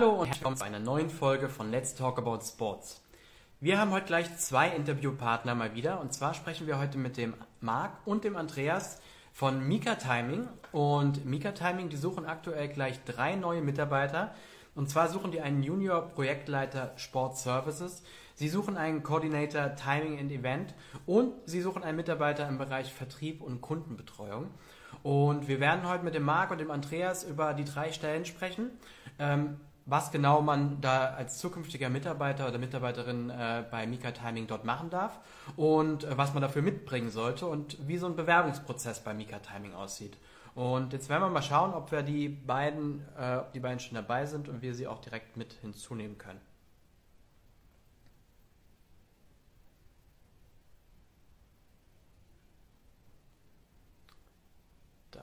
Hallo und herzlich willkommen zu einer neuen Folge von Let's Talk About Sports. Wir haben heute gleich zwei Interviewpartner mal wieder und zwar sprechen wir heute mit dem Marc und dem Andreas von Mika Timing und Mika Timing, die suchen aktuell gleich drei neue Mitarbeiter und zwar suchen die einen Junior Projektleiter Sport Services, sie suchen einen Coordinator Timing and Event und sie suchen einen Mitarbeiter im Bereich Vertrieb und Kundenbetreuung. Und wir werden heute mit dem Marc und dem Andreas über die drei Stellen sprechen. Ähm, was genau man da als zukünftiger Mitarbeiter oder Mitarbeiterin äh, bei Mika Timing dort machen darf und äh, was man dafür mitbringen sollte und wie so ein Bewerbungsprozess bei Mika Timing aussieht. Und jetzt werden wir mal schauen, ob wir die beiden, äh, ob die beiden schon dabei sind und wir sie auch direkt mit hinzunehmen können. Da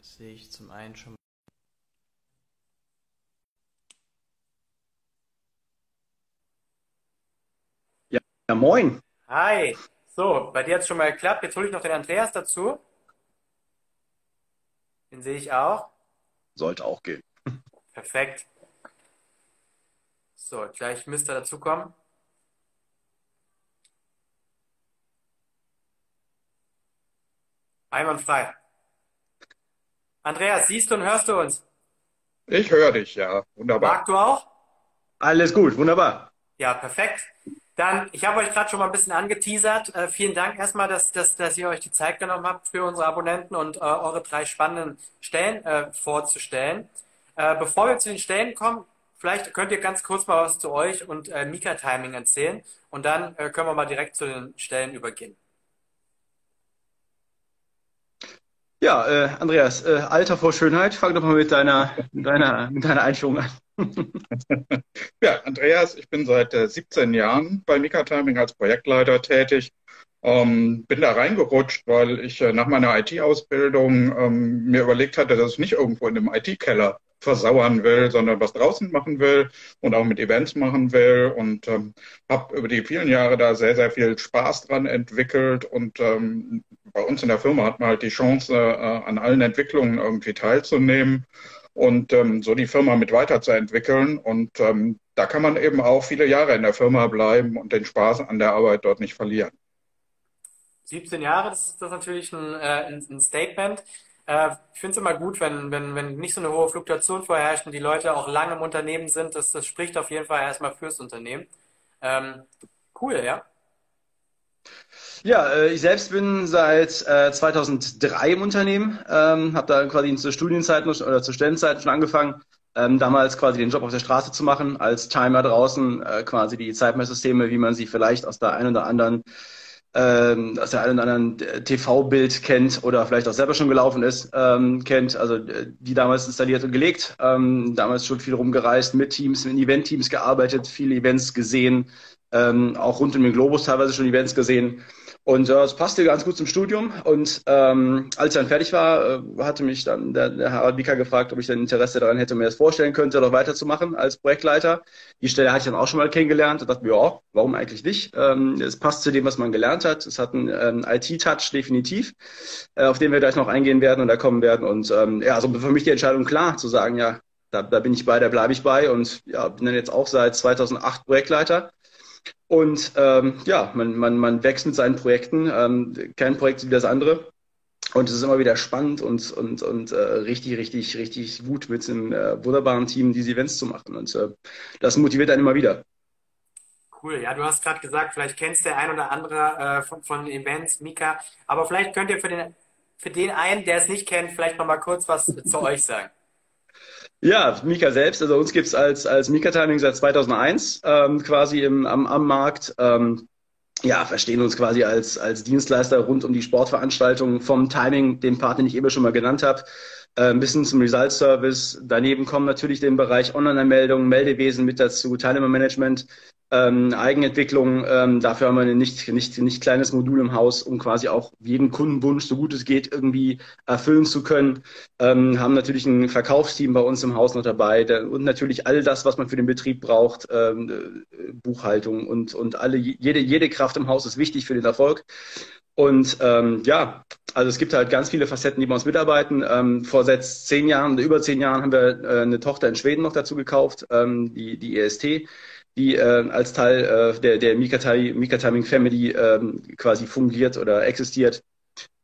sehe ich zum einen schon moin. Hi. So, bei dir hat es schon mal geklappt. Jetzt hole ich noch den Andreas dazu. Den sehe ich auch. Sollte auch gehen. Perfekt. So, gleich müsste er dazukommen. Einwandfrei. Andreas, siehst du und hörst du uns? Ich höre dich, ja. Wunderbar. Marc, du auch? Alles gut, wunderbar. Ja, perfekt. Dann, ich habe euch gerade schon mal ein bisschen angeteasert. Äh, vielen Dank erstmal, dass, dass, dass ihr euch die Zeit genommen habt, für unsere Abonnenten und äh, eure drei spannenden Stellen äh, vorzustellen. Äh, bevor wir zu den Stellen kommen, vielleicht könnt ihr ganz kurz mal was zu euch und äh, Mika Timing erzählen und dann äh, können wir mal direkt zu den Stellen übergehen. Ja, Andreas, Alter vor Schönheit, fang doch mal mit deiner, mit deiner, mit deiner Einführung an. ja, Andreas, ich bin seit 17 äh, Jahren bei Mika Timing als Projektleiter tätig. Ähm, bin da reingerutscht, weil ich äh, nach meiner IT-Ausbildung ähm, mir überlegt hatte, dass ich nicht irgendwo in einem IT-Keller versauern will, sondern was draußen machen will und auch mit Events machen will. Und ähm, habe über die vielen Jahre da sehr, sehr viel Spaß dran entwickelt. Und ähm, bei uns in der Firma hat man halt die Chance, äh, an allen Entwicklungen irgendwie teilzunehmen und ähm, so die Firma mit weiterzuentwickeln. Und ähm, da kann man eben auch viele Jahre in der Firma bleiben und den Spaß an der Arbeit dort nicht verlieren. 17 Jahre, das ist das natürlich ein, äh, ein Statement. Äh, ich finde es immer gut, wenn, wenn, wenn nicht so eine hohe Fluktuation vorherrscht und die Leute auch lange im Unternehmen sind. Das, das spricht auf jeden Fall erstmal fürs Unternehmen. Ähm, cool, ja. Ja, äh, ich selbst bin seit äh, 2003 im Unternehmen, ähm, habe da quasi zur Studienzeit oder zur Stellenzeit schon angefangen, ähm, damals quasi den Job auf der Straße zu machen, als Timer draußen, äh, quasi die Zeitmesssysteme, wie man sie vielleicht aus der einen oder anderen ähm, aus der einen oder anderen äh, TV-Bild kennt oder vielleicht auch selber schon gelaufen ist, ähm, kennt, also äh, die damals installiert und gelegt, ähm, damals schon viel rumgereist, mit Teams, mit Event-Teams gearbeitet, viele Events gesehen, ähm, auch rund um den Globus teilweise schon Events gesehen. Und äh, es passte ganz gut zum Studium. Und ähm, als ich dann fertig war, äh, hatte mich dann der, der Harald Bika gefragt, ob ich dann Interesse daran hätte, mir das vorstellen könnte, noch weiterzumachen als Projektleiter. Die Stelle hatte ich dann auch schon mal kennengelernt und dachte mir, ja, warum eigentlich nicht? Ähm, es passt zu dem, was man gelernt hat. Es hat einen ähm, IT-Touch definitiv, äh, auf den wir gleich noch eingehen werden und da kommen werden. Und ähm, ja, also für mich die Entscheidung klar, zu sagen, ja, da, da bin ich bei, da bleibe ich bei und ja, bin dann jetzt auch seit 2008 Projektleiter und ähm, ja, man, man, man wächst mit seinen Projekten. Ähm, kein Projekt wie das andere. Und es ist immer wieder spannend und, und, und äh, richtig, richtig, richtig gut mit einem äh, wunderbaren Team diese Events zu machen. Und äh, das motiviert einen immer wieder. Cool, ja, du hast gerade gesagt, vielleicht kennst der ein oder andere äh, von, von Events, Mika, aber vielleicht könnt ihr für den, für den einen, der es nicht kennt, vielleicht noch mal kurz was zu euch sagen. Ja, Mika selbst. Also uns gibt's als, als Mika Timing seit 2001 ähm, quasi im, am, am Markt. Ähm, ja, verstehen uns quasi als, als Dienstleister rund um die Sportveranstaltungen vom Timing, den Part, den ich eben schon mal genannt habe, äh, ein bisschen zum Result Service. Daneben kommen natürlich den Bereich Online-Anmeldungen, Meldewesen mit dazu, Teilnehmermanagement, ähm, Eigenentwicklung. Ähm, dafür haben wir ein nicht, nicht, nicht kleines Modul im Haus, um quasi auch jeden Kundenwunsch, so gut es geht, irgendwie erfüllen zu können. Ähm, haben natürlich ein Verkaufsteam bei uns im Haus noch dabei der, und natürlich all das, was man für den Betrieb braucht, ähm, äh, Buchhaltung und, und alle, jede, jede Kraft im Haus ist wichtig für den Erfolg. Und ähm, ja, also es gibt halt ganz viele Facetten, die bei uns mitarbeiten. Ähm, vor seit zehn Jahren, über zehn Jahren haben wir äh, eine Tochter in Schweden noch dazu gekauft, ähm, die, die EST, die äh, als Teil äh, der, der Mika, Timing Family ähm, quasi fungiert oder existiert.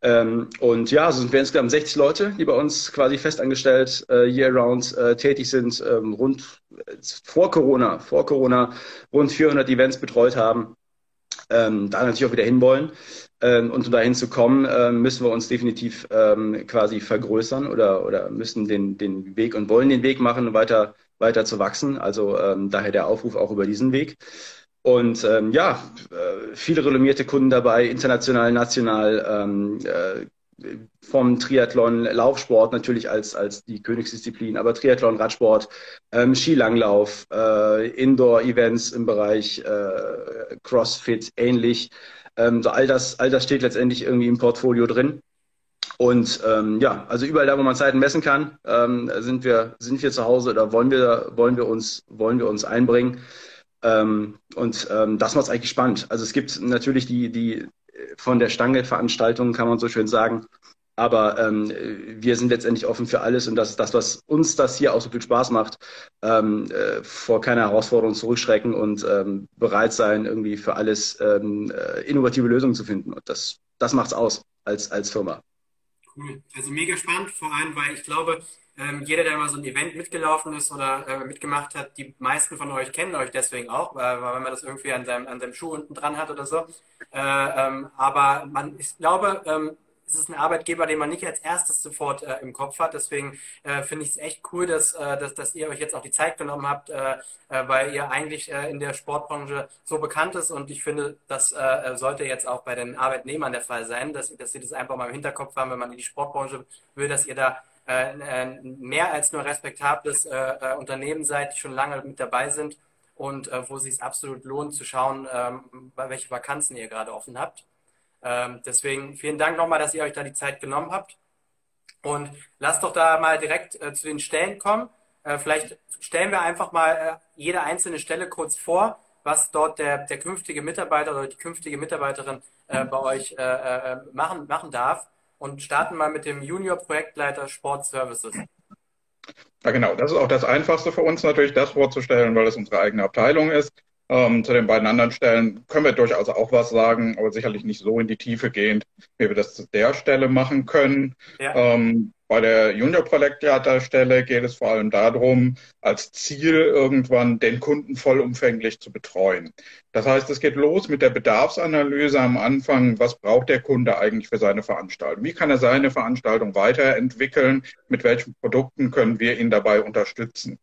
Ähm, und ja, so sind wir insgesamt 60 Leute, die bei uns quasi festangestellt äh, year-round äh, tätig sind, ähm, rund äh, vor Corona, vor Corona rund 400 Events betreut haben, ähm, da natürlich auch wieder hinwollen. Ähm, und um dahin zu kommen, äh, müssen wir uns definitiv ähm, quasi vergrößern oder, oder müssen den, den Weg und wollen den Weg machen, weiter, weiter zu wachsen. Also ähm, daher der Aufruf auch über diesen Weg. Und ähm, ja, äh, viele renommierte Kunden dabei, international, national, ähm, äh, vom Triathlon, Laufsport natürlich als, als die Königsdisziplin, aber Triathlon, Radsport, ähm, Skilanglauf, äh, Indoor-Events im Bereich äh, CrossFit ähnlich. Ähm, so all das, all das steht letztendlich irgendwie im Portfolio drin. Und ähm, ja, also überall da, wo man Zeiten messen kann, ähm, sind wir sind wir zu Hause oder wollen wir wollen wir uns wollen wir uns einbringen. Ähm, und ähm, das macht es eigentlich spannend. Also es gibt natürlich die, die von der Stange Veranstaltungen, kann man so schön sagen. Aber ähm, wir sind letztendlich offen für alles und das ist das, was uns das hier auch so viel Spaß macht, ähm, äh, vor keiner Herausforderung zurückschrecken und ähm, bereit sein, irgendwie für alles ähm, äh, innovative Lösungen zu finden. Und das, das macht's aus als, als Firma. Cool. Also mega spannend, vor allem, weil ich glaube, ähm, jeder, der mal so ein Event mitgelaufen ist oder äh, mitgemacht hat, die meisten von euch kennen euch deswegen auch, weil, weil man das irgendwie an seinem, an seinem Schuh unten dran hat oder so. Äh, ähm, aber man, ich glaube, ähm, es ist ein Arbeitgeber, den man nicht als erstes sofort äh, im Kopf hat. Deswegen äh, finde ich es echt cool, dass, äh, dass, dass ihr euch jetzt auch die Zeit genommen habt, äh, äh, weil ihr eigentlich äh, in der Sportbranche so bekannt ist. Und ich finde, das sollte jetzt auch bei den Arbeitnehmern der Fall sein, dass, dass sie das einfach mal im Hinterkopf haben, wenn man in die Sportbranche will, dass ihr da äh, mehr als nur respektables äh, äh, Unternehmen seid, die schon lange mit dabei sind und wo es sich absolut lohnt zu schauen, ähm, welche Vakanzen ihr gerade offen habt. Ähm, deswegen vielen Dank nochmal, dass ihr euch da die Zeit genommen habt. Und lasst doch da mal direkt zu den Stellen kommen. vielleicht stellen wir einfach mal jede einzelne Stelle kurz vor, was dort der, der künftige Mitarbeiter oder die künftige Mitarbeiterin bei euch machen, machen darf und starten mal mit dem Junior-Projektleiter Sport Services. Ja, genau. Das ist auch das Einfachste für uns natürlich, das vorzustellen, weil es unsere eigene Abteilung ist. Ähm, zu den beiden anderen Stellen können wir durchaus auch was sagen, aber sicherlich nicht so in die Tiefe gehend, wie wir das zu der Stelle machen können. Ja. Ähm, bei der Junior-Projektleiterstelle geht es vor allem darum, als Ziel irgendwann den Kunden vollumfänglich zu betreuen. Das heißt, es geht los mit der Bedarfsanalyse am Anfang. Was braucht der Kunde eigentlich für seine Veranstaltung? Wie kann er seine Veranstaltung weiterentwickeln? Mit welchen Produkten können wir ihn dabei unterstützen?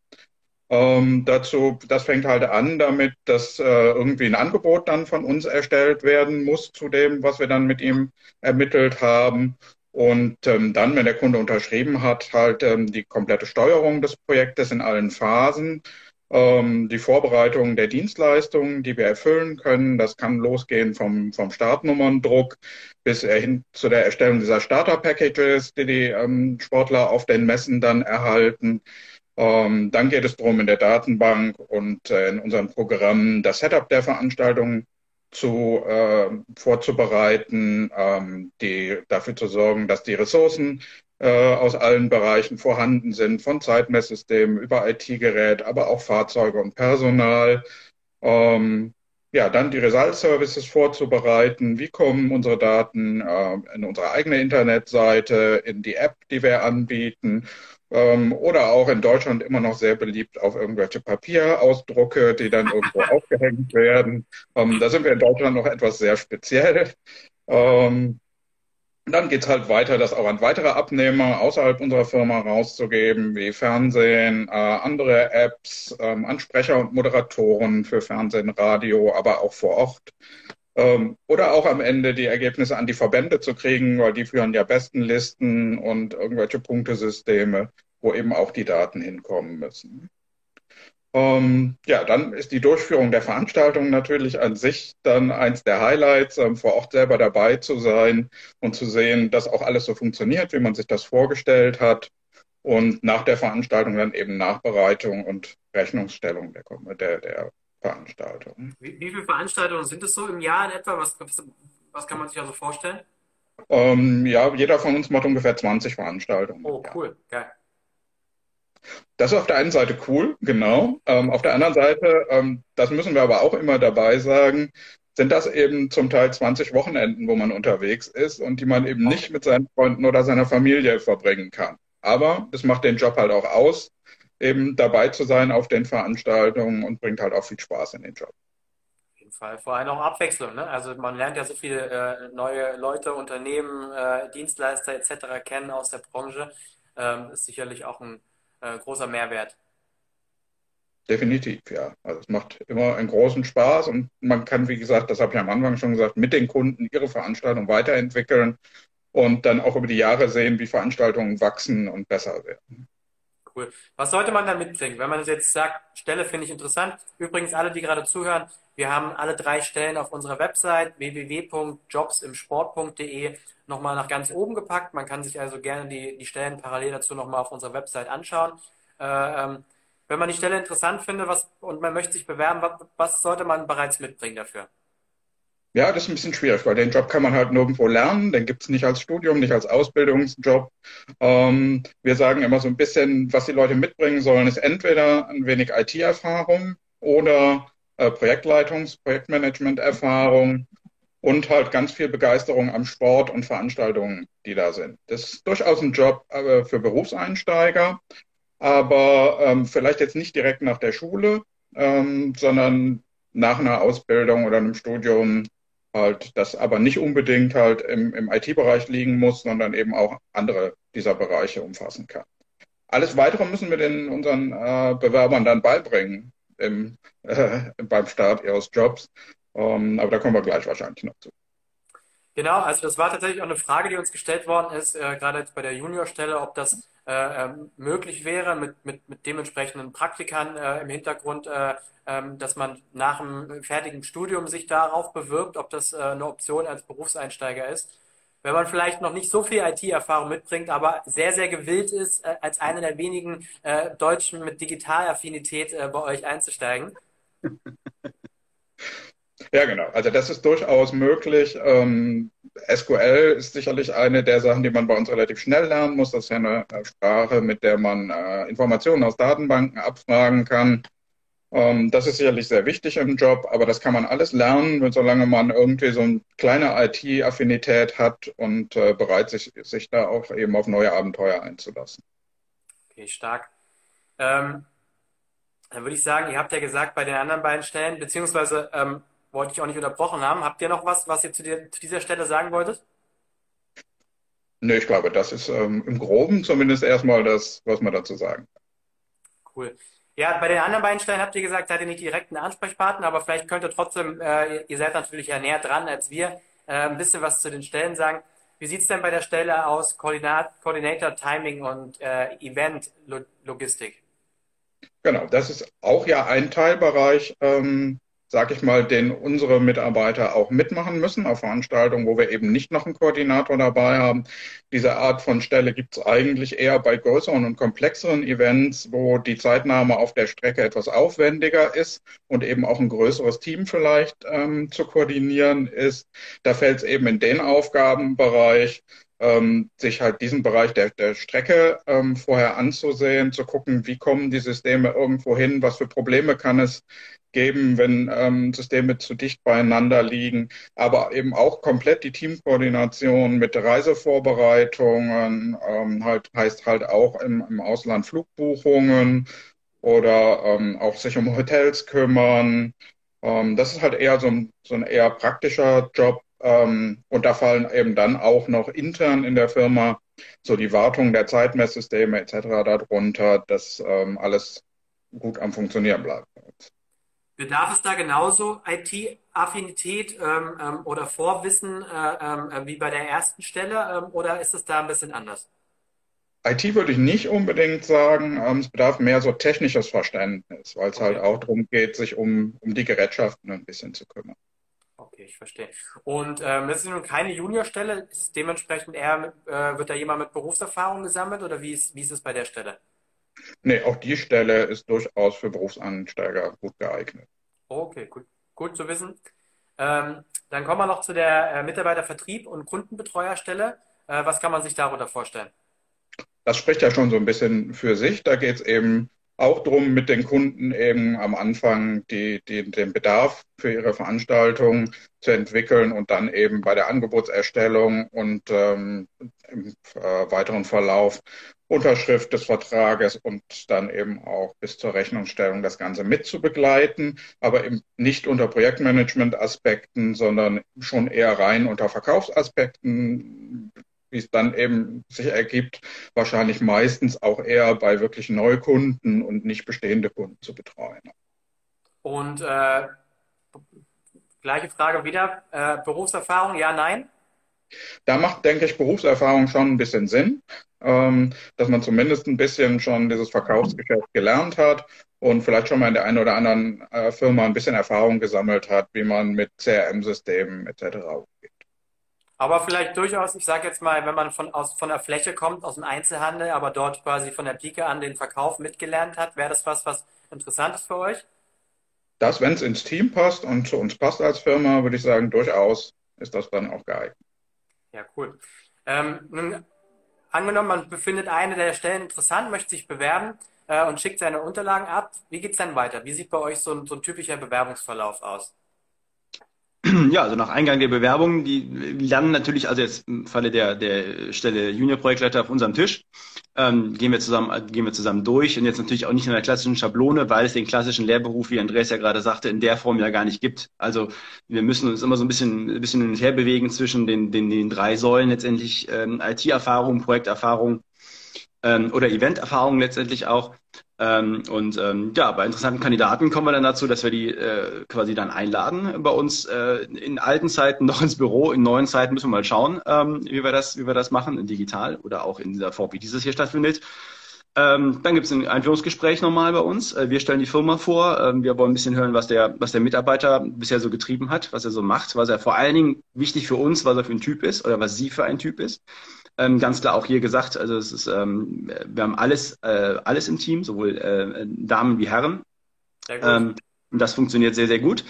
Ähm, dazu, das fängt halt an damit, dass äh, irgendwie ein Angebot dann von uns erstellt werden muss zu dem, was wir dann mit ihm ermittelt haben. Und ähm, dann, wenn der Kunde unterschrieben hat, halt ähm, die komplette Steuerung des Projektes in allen Phasen, ähm, die Vorbereitung der Dienstleistungen, die wir erfüllen können. Das kann losgehen vom, vom Startnummerndruck bis hin zu der Erstellung dieser Starter-Packages, die die ähm, Sportler auf den Messen dann erhalten. Ähm, dann geht es darum, in der Datenbank und äh, in unseren Programmen das Setup der Veranstaltung zu, äh, vorzubereiten, ähm, die, dafür zu sorgen, dass die Ressourcen äh, aus allen Bereichen vorhanden sind, von Zeitmesssystemen über IT-Gerät, aber auch Fahrzeuge und Personal. Ähm, ja, dann die Result-Services vorzubereiten. Wie kommen unsere Daten äh, in unsere eigene Internetseite, in die App, die wir anbieten ähm, oder auch in Deutschland immer noch sehr beliebt auf irgendwelche Papierausdrucke, die dann irgendwo aufgehängt werden. Ähm, da sind wir in Deutschland noch etwas sehr speziell. Ähm, dann geht's halt weiter, das auch an weitere Abnehmer außerhalb unserer Firma rauszugeben, wie Fernsehen, äh, andere Apps, ähm, Ansprecher und Moderatoren für Fernsehen, Radio, aber auch vor Ort. Ähm, oder auch am Ende die Ergebnisse an die Verbände zu kriegen, weil die führen ja Bestenlisten und irgendwelche Punktesysteme, wo eben auch die Daten hinkommen müssen. Ähm, ja, dann ist die Durchführung der Veranstaltung natürlich an sich dann eins der Highlights, ähm, vor Ort selber dabei zu sein und zu sehen, dass auch alles so funktioniert, wie man sich das vorgestellt hat. Und nach der Veranstaltung dann eben Nachbereitung und Rechnungsstellung der, der, der Veranstaltungen. Wie, wie, viele Veranstaltungen sind es so im Jahr in etwa? Was, was, kann man sich also vorstellen? Ähm, ja, jeder von uns macht ungefähr 20 Veranstaltungen. Oh, cool, geil. Das ist auf der einen Seite cool, genau. Ähm, auf der anderen Seite, ähm, das müssen wir aber auch immer dabei sagen, sind das eben zum Teil 20 Wochenenden, wo man unterwegs ist und die man eben nicht mit seinen Freunden oder seiner Familie verbringen kann. Aber es macht den Job halt auch aus, eben dabei zu sein auf den Veranstaltungen und bringt halt auch viel Spaß in den Job. Auf jeden Fall. Vor allem auch Abwechslung. Ne? Also man lernt ja so viele äh, neue Leute, Unternehmen, äh, Dienstleister etc. kennen aus der Branche. Ähm, ist sicherlich auch ein äh, großer Mehrwert. Definitiv, ja. Also es macht immer einen großen Spaß und man kann, wie gesagt, das habe ich am Anfang schon gesagt, mit den Kunden ihre Veranstaltung weiterentwickeln und dann auch über die Jahre sehen, wie Veranstaltungen wachsen und besser werden. Cool. Was sollte man dann mitbringen, wenn man jetzt sagt, Stelle finde ich interessant? Übrigens, alle, die gerade zuhören, wir haben alle drei Stellen auf unserer Website www.jobsimsport.de nochmal nach ganz oben gepackt. Man kann sich also gerne die, die Stellen parallel dazu nochmal auf unserer Website anschauen. Äh, ähm, wenn man die Stelle interessant findet was, und man möchte sich bewerben, was, was sollte man bereits mitbringen dafür? Ja, das ist ein bisschen schwierig, weil den Job kann man halt nirgendwo lernen. Den gibt es nicht als Studium, nicht als Ausbildungsjob. Ähm, wir sagen immer so ein bisschen, was die Leute mitbringen sollen, ist entweder ein wenig IT-Erfahrung oder äh, Projektleitungs-, Projektmanagement-Erfahrung und halt ganz viel Begeisterung am Sport und Veranstaltungen, die da sind. Das ist durchaus ein Job äh, für Berufseinsteiger aber ähm, vielleicht jetzt nicht direkt nach der Schule, ähm, sondern nach einer Ausbildung oder einem Studium halt, das aber nicht unbedingt halt im, im IT-Bereich liegen muss, sondern eben auch andere dieser Bereiche umfassen kann. Alles Weitere müssen wir den unseren äh, Bewerbern dann beibringen im, äh, beim Start ihres Jobs. Ähm, aber da kommen wir gleich wahrscheinlich noch zu. Genau, also das war tatsächlich auch eine Frage, die uns gestellt worden ist, äh, gerade jetzt bei der Juniorstelle, ob das äh, ähm, möglich wäre mit, mit, mit dementsprechenden Praktikern äh, im Hintergrund, äh, ähm, dass man nach einem fertigen Studium sich darauf bewirbt, ob das äh, eine Option als Berufseinsteiger ist. Wenn man vielleicht noch nicht so viel IT-Erfahrung mitbringt, aber sehr, sehr gewillt ist, äh, als einer der wenigen Deutschen mit Digitalaffinität bei euch einzusteigen. Ja, genau. Also das ist durchaus möglich. Ähm, SQL ist sicherlich eine der Sachen, die man bei uns relativ schnell lernen muss. Das ist ja eine Sprache, mit der man äh, Informationen aus Datenbanken abfragen kann. Ähm, das ist sicherlich sehr wichtig im Job, aber das kann man alles lernen, solange man irgendwie so eine kleine IT-Affinität hat und äh, bereit sich, sich da auch eben auf neue Abenteuer einzulassen. Okay, stark. Ähm, dann würde ich sagen, ihr habt ja gesagt, bei den anderen beiden Stellen, beziehungsweise ähm, wollte ich auch nicht unterbrochen haben. Habt ihr noch was, was ihr zu, dir, zu dieser Stelle sagen wolltet? Nee, ich glaube, das ist ähm, im Groben zumindest erstmal das, was man dazu sagen kann. Cool. Ja, bei den anderen beiden Stellen habt ihr gesagt, seid ihr nicht direkt ein Ansprechpartner, aber vielleicht könnt ihr trotzdem, äh, ihr seid natürlich ja näher dran als wir, äh, ein bisschen was zu den Stellen sagen. Wie sieht es denn bei der Stelle aus, Koordinat, Coordinator, Timing und äh, Event Logistik? Genau, das ist auch ja ein Teilbereich ähm, sag ich mal, den unsere Mitarbeiter auch mitmachen müssen auf Veranstaltungen, wo wir eben nicht noch einen Koordinator dabei haben. Diese Art von Stelle gibt es eigentlich eher bei größeren und komplexeren Events, wo die Zeitnahme auf der Strecke etwas aufwendiger ist und eben auch ein größeres Team vielleicht ähm, zu koordinieren ist. Da fällt es eben in den Aufgabenbereich, ähm, sich halt diesen Bereich der, der Strecke ähm, vorher anzusehen, zu gucken, wie kommen die Systeme irgendwo hin, was für Probleme kann es geben, wenn ähm, Systeme zu dicht beieinander liegen, aber eben auch komplett die Teamkoordination mit Reisevorbereitungen, ähm, halt heißt halt auch im, im Ausland Flugbuchungen oder ähm, auch sich um Hotels kümmern. Ähm, das ist halt eher so ein, so ein eher praktischer Job. Ähm, und da fallen eben dann auch noch intern in der Firma so die Wartung der Zeitmesssysteme etc. darunter, dass ähm, alles gut am Funktionieren bleibt. Bedarf es da genauso IT-Affinität ähm, ähm, oder Vorwissen äh, ähm, äh, wie bei der ersten Stelle ähm, oder ist es da ein bisschen anders? IT würde ich nicht unbedingt sagen. Es bedarf mehr so technisches Verständnis, weil es halt okay. halt auch darum geht, sich um, um die Gerätschaften ein bisschen zu kümmern. Okay, ich verstehe. Und ähm, das ist nun keine Juniorstelle. Ist es dementsprechend eher, äh, wird da jemand mit Berufserfahrung gesammelt oder wie ist, wie ist es bei der Stelle? Nee, auch die Stelle ist durchaus für Berufsansteiger gut geeignet. Okay, gut, gut zu wissen. Ähm, Dann kommen wir noch zu der äh, Mitarbeitervertrieb und Kundenbetreuerstelle. Äh, was kann man sich darunter vorstellen? Das spricht ja schon so ein bisschen für sich. Da geht es eben auch darum, mit den Kunden eben am Anfang die, die, den Bedarf für ihre Veranstaltung zu entwickeln und dann eben bei der Angebotserstellung und ähm, im äh, weiteren Verlauf Unterschrift des Vertrages und dann eben auch bis zur Rechnungsstellung das Ganze mitzubegleiten, aber eben nicht unter Projektmanagement-Aspekten, sondern schon eher rein unter Verkaufsaspekten, wie es dann eben sich ergibt, wahrscheinlich meistens auch eher bei wirklich Neukunden und nicht bestehende Kunden zu betreuen. Und äh, gleiche Frage wieder, äh, Berufserfahrung, ja, nein? Da macht, denke ich, Berufserfahrung schon ein bisschen Sinn, ähm, dass man zumindest ein bisschen schon dieses Verkaufsgeschäft gelernt hat und vielleicht schon mal in der einen oder anderen äh, Firma ein bisschen Erfahrung gesammelt hat, wie man mit CRM-Systemen etc. Aber vielleicht durchaus, ich sage jetzt mal, wenn man von, aus, von der Fläche kommt, aus dem Einzelhandel, aber dort quasi von der Pike an den Verkauf mitgelernt hat, wäre das was, was interessant ist für euch? Das, wenn es ins Team passt und zu uns passt als Firma, würde ich sagen, durchaus ist das dann auch geeignet. Ja, cool. Ähm, nun, angenommen, man befindet eine der Stellen interessant, möchte sich bewerben äh, und schickt seine Unterlagen ab. Wie geht es dann weiter? Wie sieht bei euch so ein, so ein typischer Bewerbungsverlauf aus? Ja, also nach Eingang der Bewerbung, die landen natürlich, also jetzt im Falle der, der Stelle Junior-Projektleiter auf unserem Tisch, ähm, gehen wir zusammen, gehen wir zusammen durch und jetzt natürlich auch nicht in der klassischen Schablone, weil es den klassischen Lehrberuf, wie Andreas ja gerade sagte, in der Form ja gar nicht gibt. Also wir müssen uns immer so ein bisschen, ein bisschen hin und her bewegen zwischen den, den, den drei Säulen letztendlich ähm, IT-Erfahrung, Projekterfahrung ähm, oder Event-Erfahrung letztendlich auch. Ähm, und ähm, ja, bei interessanten Kandidaten kommen wir dann dazu, dass wir die äh, quasi dann einladen bei uns äh, in alten Zeiten noch ins Büro, in neuen Zeiten müssen wir mal schauen, ähm, wie wir das, wie wir das machen, digital oder auch in dieser Form, wie dieses hier stattfindet. Ähm, dann gibt es ein Einführungsgespräch nochmal bei uns. Äh, wir stellen die Firma vor. Ähm, wir wollen ein bisschen hören, was der, was der Mitarbeiter bisher so getrieben hat, was er so macht, was er vor allen Dingen wichtig für uns, was er für ein Typ ist oder was sie für ein Typ ist. Ähm, ganz klar auch hier gesagt, also es ist, ähm, wir haben alles, äh, alles im Team, sowohl äh, Damen wie Herren. Ähm, und das funktioniert sehr, sehr gut.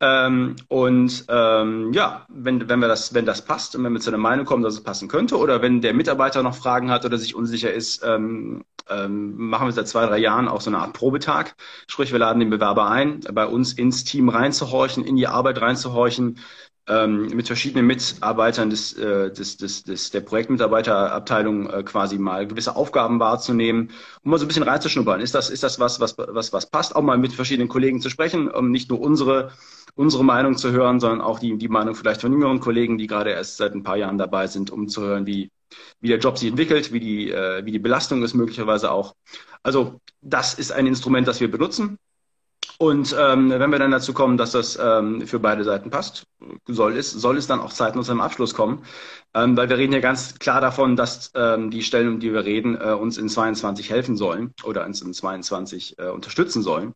Ähm, und ähm, ja, wenn, wenn wir das, wenn das passt und wenn wir zu einer Meinung kommen, dass es passen könnte, oder wenn der Mitarbeiter noch Fragen hat oder sich unsicher ist, ähm, ähm, machen wir seit zwei, drei Jahren auch so eine Art Probetag. Sprich, wir laden den Bewerber ein, bei uns ins Team reinzuhorchen, in die Arbeit reinzuhorchen, ähm, mit verschiedenen Mitarbeitern des, äh, des, des, des, der Projektmitarbeiterabteilung äh, quasi mal gewisse Aufgaben wahrzunehmen, um mal so ein bisschen reinzuschnuppern. Ist das, ist das was, was, was, was passt? Auch mal mit verschiedenen Kollegen zu sprechen, um nicht nur unsere, unsere Meinung zu hören, sondern auch die, die Meinung vielleicht von jüngeren Kollegen, die gerade erst seit ein paar Jahren dabei sind, um zu hören, wie, wie der Job sich entwickelt, wie die, äh, wie die Belastung ist möglicherweise auch. Also das ist ein Instrument, das wir benutzen. Und ähm, wenn wir dann dazu kommen, dass das ähm, für beide Seiten passt, soll es, soll es dann auch zeitnah zu einem Abschluss kommen. Ähm, weil wir reden ja ganz klar davon, dass ähm, die Stellen, um die wir reden, äh, uns in 22 helfen sollen oder uns in 22 äh, unterstützen sollen.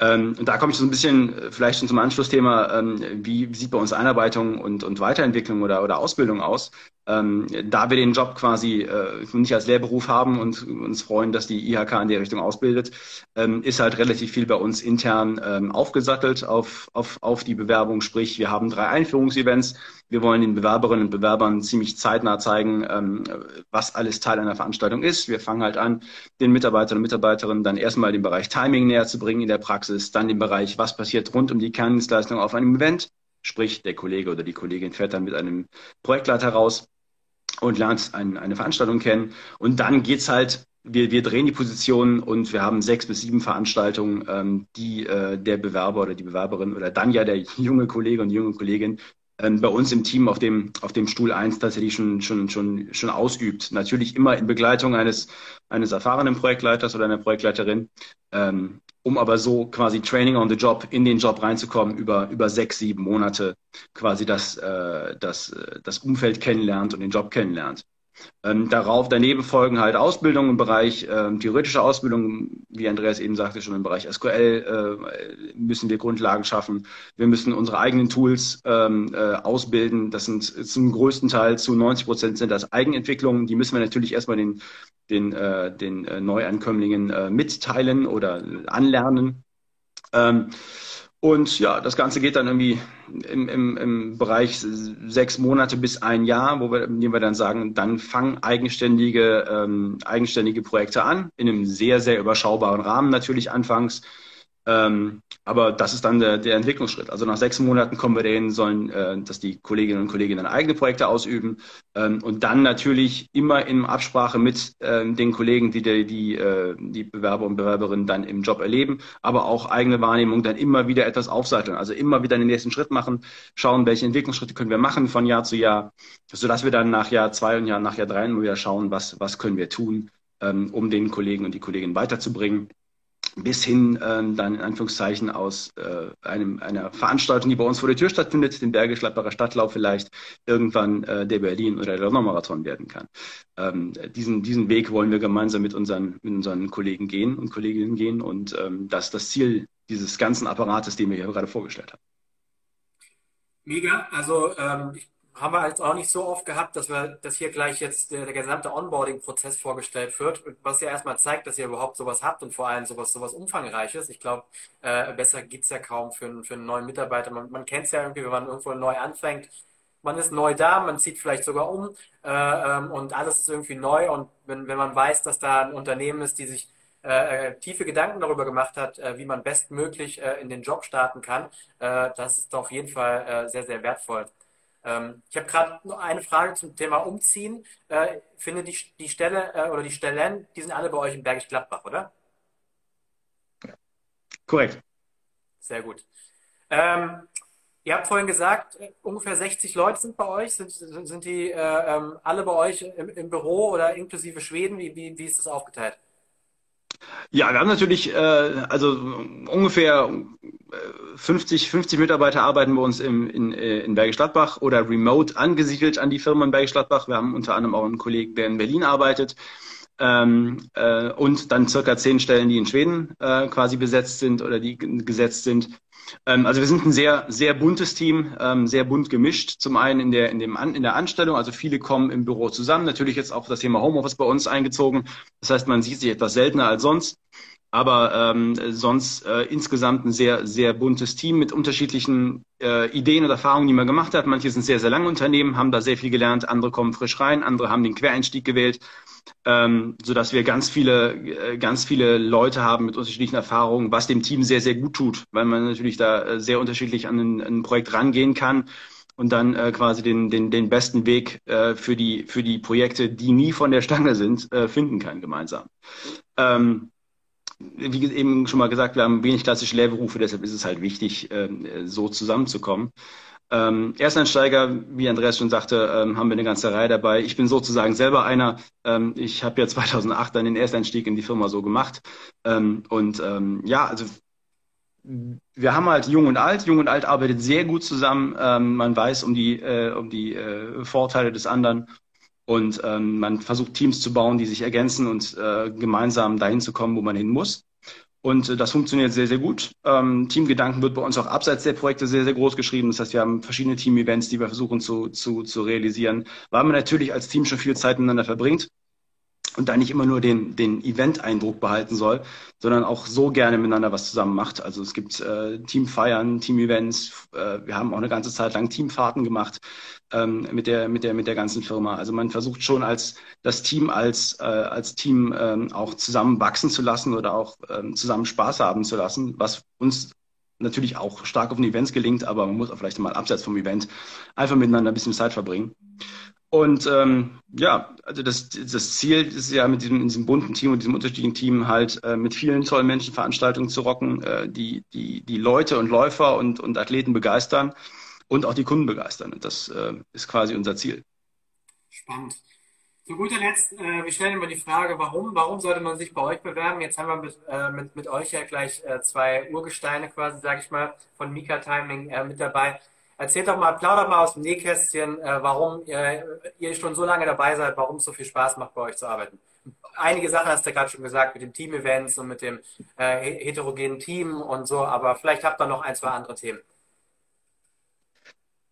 Ähm, und da komme ich so ein bisschen äh, vielleicht schon zum Anschlussthema, ähm, wie sieht bei uns Einarbeitung und, und Weiterentwicklung oder, oder Ausbildung aus? Ähm, da wir den Job quasi äh, nicht als Lehrberuf haben und uns freuen, dass die IHK in der Richtung ausbildet, ähm, ist halt relativ viel bei uns intern ähm, aufgesattelt auf, auf, auf die Bewerbung. Sprich, wir haben drei Einführungsevents. Wir wollen den Bewerberinnen und Bewerbern ziemlich zeitnah zeigen, ähm, was alles Teil einer Veranstaltung ist. Wir fangen halt an, den Mitarbeitern und Mitarbeiterinnen dann erstmal den Bereich Timing näher zu bringen in der Praxis, dann den Bereich, was passiert rund um die Kerndienstleistung auf einem Event. Sprich, der Kollege oder die Kollegin fährt dann mit einem Projektleiter raus und lernt ein, eine Veranstaltung kennen. Und dann geht's halt, wir, wir drehen die Positionen und wir haben sechs bis sieben Veranstaltungen, ähm, die äh, der Bewerber oder die Bewerberin oder dann ja der junge Kollege und junge Kollegin bei uns im Team auf dem, auf dem Stuhl 1 tatsächlich schon, schon, schon, schon ausübt. Natürlich immer in Begleitung eines, eines erfahrenen Projektleiters oder einer Projektleiterin, ähm, um aber so quasi Training on the Job, in den Job reinzukommen, über, über sechs, sieben Monate quasi das, äh, das, äh, das Umfeld kennenlernt und den Job kennenlernt. Ähm, darauf daneben folgen halt Ausbildungen im Bereich ähm, theoretische Ausbildung, wie Andreas eben sagte, schon im Bereich SQL äh, müssen wir Grundlagen schaffen. Wir müssen unsere eigenen Tools ähm, äh, ausbilden. Das sind zum größten Teil zu 90 Prozent sind das Eigenentwicklungen. Die müssen wir natürlich erstmal den, den, äh, den äh, Neuankömmlingen äh, mitteilen oder anlernen. Ähm, Und ja, das Ganze geht dann irgendwie im, im, im Bereich sechs Monate bis ein Jahr, wo wir, indem wir dann sagen, dann fangen eigenständige, ähm, eigenständige Projekte an, in einem sehr, sehr überschaubaren Rahmen natürlich anfangs. Ähm, aber das ist dann der, der Entwicklungsschritt. Also nach sechs Monaten kommen wir dahin, sollen, äh, dass die Kolleginnen und Kollegen dann eigene Projekte ausüben ähm, und dann natürlich immer in Absprache mit ähm, den Kollegen, die die, die, äh, die Bewerber und Bewerberinnen dann im Job erleben, aber auch eigene Wahrnehmung dann immer wieder etwas aufsatteln. Also immer wieder den nächsten Schritt machen, schauen, welche Entwicklungsschritte können wir machen von Jahr zu Jahr, sodass wir dann nach Jahr zwei und Jahr, nach Jahr drei immer wieder schauen, was, was können wir tun, ähm, um den Kollegen und die Kolleginnen weiterzubringen bis hin ähm, dann in Anführungszeichen aus äh, einem, einer Veranstaltung, die bei uns vor der Tür stattfindet, dem Bergisch Gladbacher Stadtlauf vielleicht irgendwann äh, der Berlin oder der London-Marathon werden kann. Ähm, diesen, diesen Weg wollen wir gemeinsam mit unseren, mit unseren Kollegen gehen und Kolleginnen gehen und ähm, das ist das Ziel dieses ganzen Apparates, den wir hier gerade vorgestellt haben. Mega. Also ähm, ich haben wir jetzt auch nicht so oft gehabt, dass wir, dass hier gleich jetzt der, der gesamte Onboarding-Prozess vorgestellt wird, was ja erstmal zeigt, dass ihr überhaupt sowas habt und vor allem sowas, sowas Umfangreiches. Ich glaube, äh, besser geht's ja kaum für, für einen neuen Mitarbeiter. Man, man kennt es ja irgendwie, wenn man irgendwo neu anfängt. Man ist neu da, man zieht vielleicht sogar um äh, ähm, und alles ist irgendwie neu. Und wenn, wenn man weiß, dass da ein Unternehmen ist, die sich äh, äh tiefe Gedanken darüber gemacht hat, äh, wie man bestmöglich äh, in den Job starten kann, äh, das ist auf jeden Fall äh, sehr, sehr wertvoll. Ähm, ich habe gerade noch eine Frage zum Thema Umziehen. Äh, finde, die, die Stelle äh, oder die Stellen, die sind alle bei euch in Bergisch Gladbach, oder? Korrekt. Sehr gut. Ähm, ihr habt vorhin gesagt, ungefähr 60 Leute sind bei euch. Sind, sind, sind die äh, ähm, alle bei euch im, im, Büro oder inklusive Schweden? Wie, wie, wie ist das aufgeteilt? Ja, wir haben natürlich, äh, also ungefähr 50, 50 Mitarbeiter arbeiten bei uns im, in, äh, in Bergisch Gladbach oder remote angesiedelt an die Firma in Bergisch Gladbach. Wir haben unter anderem auch einen Kollegen, der in Berlin arbeitet. Ähm, äh, und dann circa zehn Stellen, die in Schweden äh, quasi besetzt sind oder die gesetzt sind. Ähm, also wir sind ein sehr, sehr buntes Team, ähm, sehr bunt gemischt. Zum einen in der, in, dem An in der Anstellung, also viele kommen im Büro zusammen. Natürlich jetzt auch das Thema Homeoffice bei uns eingezogen. Das heißt, man sieht sich etwas seltener als sonst. Aber ähm, sonst äh, insgesamt ein sehr, sehr buntes Team mit unterschiedlichen äh, Ideen und Erfahrungen, die man gemacht hat. Manche sind sehr, sehr lange Unternehmen, haben da sehr viel gelernt, andere kommen frisch rein, andere haben den Quereinstieg gewählt, ähm, sodass wir ganz viele, äh, ganz viele Leute haben mit unterschiedlichen Erfahrungen, was dem Team sehr, sehr gut tut, weil man natürlich da äh, sehr unterschiedlich an ein, ein Projekt rangehen kann und dann äh, quasi den, den, den besten Weg äh, für, die, für die Projekte, die nie von der Stange sind, äh, finden kann gemeinsam. Ähm, wie eben schon mal gesagt, wir haben wenig klassische Lehrberufe, deshalb ist es halt wichtig, ähm, so zusammenzukommen. Ähm, Ersteinsteiger, wie Andreas schon sagte, ähm, haben wir eine ganze Reihe dabei. Ich bin sozusagen selber einer. Ähm, ich habe ja 2008 dann den Ersteinstieg in die Firma so gemacht. Ähm, und ähm, ja, also wir haben halt Jung und Alt. Jung und Alt arbeitet sehr gut zusammen. Ähm, man weiß um die, äh, um die äh, Vorteile des anderen und man versucht Teams zu bauen, die sich ergänzen und äh, gemeinsam dahin zu kommen, wo man hin muss. Und äh, das funktioniert sehr, sehr gut. Ähm, Teamgedanken wird bei uns auch abseits der Projekte sehr, sehr groß geschrieben. Das heißt, wir haben verschiedene Team-Events, die wir versuchen zu, zu, zu realisieren, weil man natürlich als Team schon viel Zeit miteinander verbringt und da nicht immer nur den, den Event-Eindruck behalten soll, sondern auch so gerne miteinander was zusammen macht. Also es gibt äh, Teamfeiern, Team-Events, äh, wir haben auch eine ganze Zeit lang Teamfahrten gemacht ähm, mit, der, mit, der, mit der ganzen Firma. Also man versucht schon als das Team als, äh, als Team ähm, auch zusammen wachsen zu lassen oder auch ähm, zusammen Spaß haben zu lassen, was uns natürlich auch stark auf den Events gelingt, aber man muss auch vielleicht mal abseits vom Event einfach miteinander ein bisschen Zeit verbringen. Und ähm, ja, also das, das Ziel ist ja mit diesem, diesem bunten Team und diesem unterschiedlichen Team halt äh, mit vielen tollen Menschen Veranstaltungen zu rocken, äh, die, die, die Leute und Läufer und, und Athleten begeistern und auch die Kunden begeistern. Und das äh, ist quasi unser Ziel. Spannend. Zu guter Letzt, äh, wir stellen immer die Frage, warum, warum sollte man sich bei euch bewerben? Jetzt haben wir mit, äh, mit, mit euch ja gleich äh, zwei Urgesteine quasi, sage ich mal, von Mika Timing mit dabei. Erzählt doch mal, plaudert mal aus dem Nähkästchen, äh, warum äh, ihr schon so lange dabei seid, warum es so viel Spaß macht, bei euch zu arbeiten. Einige Sachen hast du gerade schon gesagt, mit dem Team-Events und mit dem äh, heterogenen Team und so, aber vielleicht habt ihr noch ein, zwei andere Themen.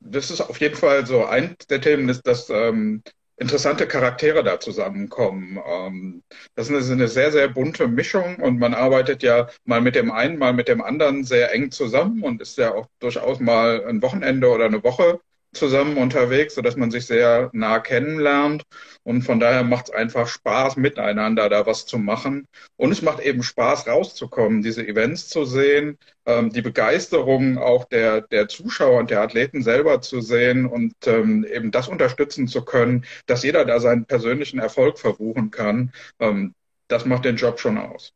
Das ist auf jeden Fall so ein der Themen, ist, dass ähm, interessante Charaktere da zusammenkommen. Ähm, das ist eine sehr, sehr bunte Mischung und man arbeitet ja mal mit dem einen, mal mit dem anderen sehr eng zusammen und ist ja auch durchaus mal ein Wochenende oder eine Woche zusammen unterwegs, sodass man sich sehr nah kennenlernt. Und von daher macht es einfach Spaß, miteinander da was zu machen. Und es macht eben Spaß, rauszukommen, diese Events zu sehen, ähm, die Begeisterung auch der, der Zuschauer und der Athleten selber zu sehen und ähm, eben das unterstützen zu können, dass jeder da seinen persönlichen Erfolg verbuchen kann. Ähm, das macht den Job schon aus.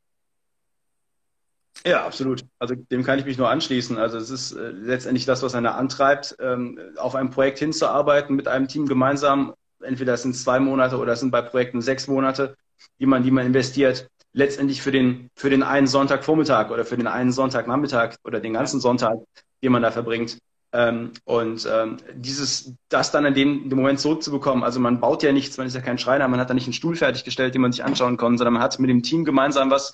Ja, absolut. Also dem kann ich mich nur anschließen. Also es ist äh, letztendlich das, was einer antreibt, ähm, auf ein Projekt hinzuarbeiten mit einem Team gemeinsam. Entweder es sind zwei Monate oder es sind bei Projekten sechs Monate, die man, die man investiert. Letztendlich für den, für den einen Sonntagvormittag oder für den einen Sonntagnachmittag oder den ganzen Sonntag, den man da verbringt. Ähm, und ähm, dieses, das dann in dem, in dem Moment zurückzubekommen, also man baut ja nichts, man ist ja kein Schreiner, man hat da nicht einen Stuhl fertiggestellt, den man sich anschauen kann, sondern man hat mit dem Team gemeinsam was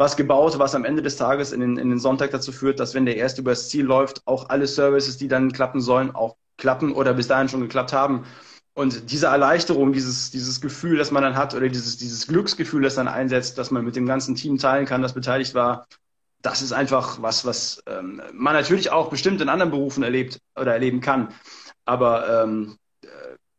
was gebaut, was am Ende des Tages in den, in den Sonntag dazu führt, dass wenn der erste übers Ziel läuft, auch alle Services, die dann klappen sollen, auch klappen oder bis dahin schon geklappt haben. Und diese Erleichterung, dieses, dieses Gefühl, das man dann hat, oder dieses, dieses Glücksgefühl, das dann einsetzt, dass man mit dem ganzen Team teilen kann, das beteiligt war, das ist einfach was, was ähm, man natürlich auch bestimmt in anderen Berufen erlebt oder erleben kann. Aber ähm,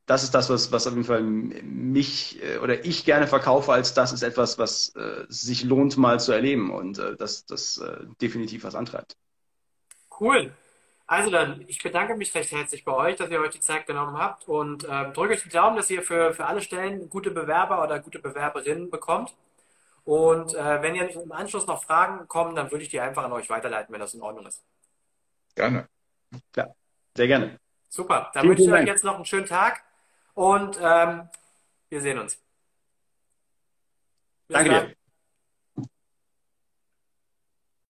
das ist das, was, was auf jeden Fall mich äh, oder ich gerne verkaufe, als das ist etwas, was äh, sich lohnt, mal zu erleben und äh, das, das äh, definitiv was antreibt. Cool. Also dann, ich bedanke mich recht herzlich bei euch, dass ihr euch die Zeit genommen habt und äh, drücke euch die Daumen, dass ihr für, für alle Stellen gute Bewerber oder gute Bewerberinnen bekommt. Und äh, wenn ihr im Anschluss noch Fragen kommen, dann würde ich die einfach an euch weiterleiten, wenn das in Ordnung ist. Gerne. Ja, sehr gerne. Super. Dann wünsche ich euch jetzt noch einen schönen Tag und ähm, wir sehen uns. Bis Danke dann. dir.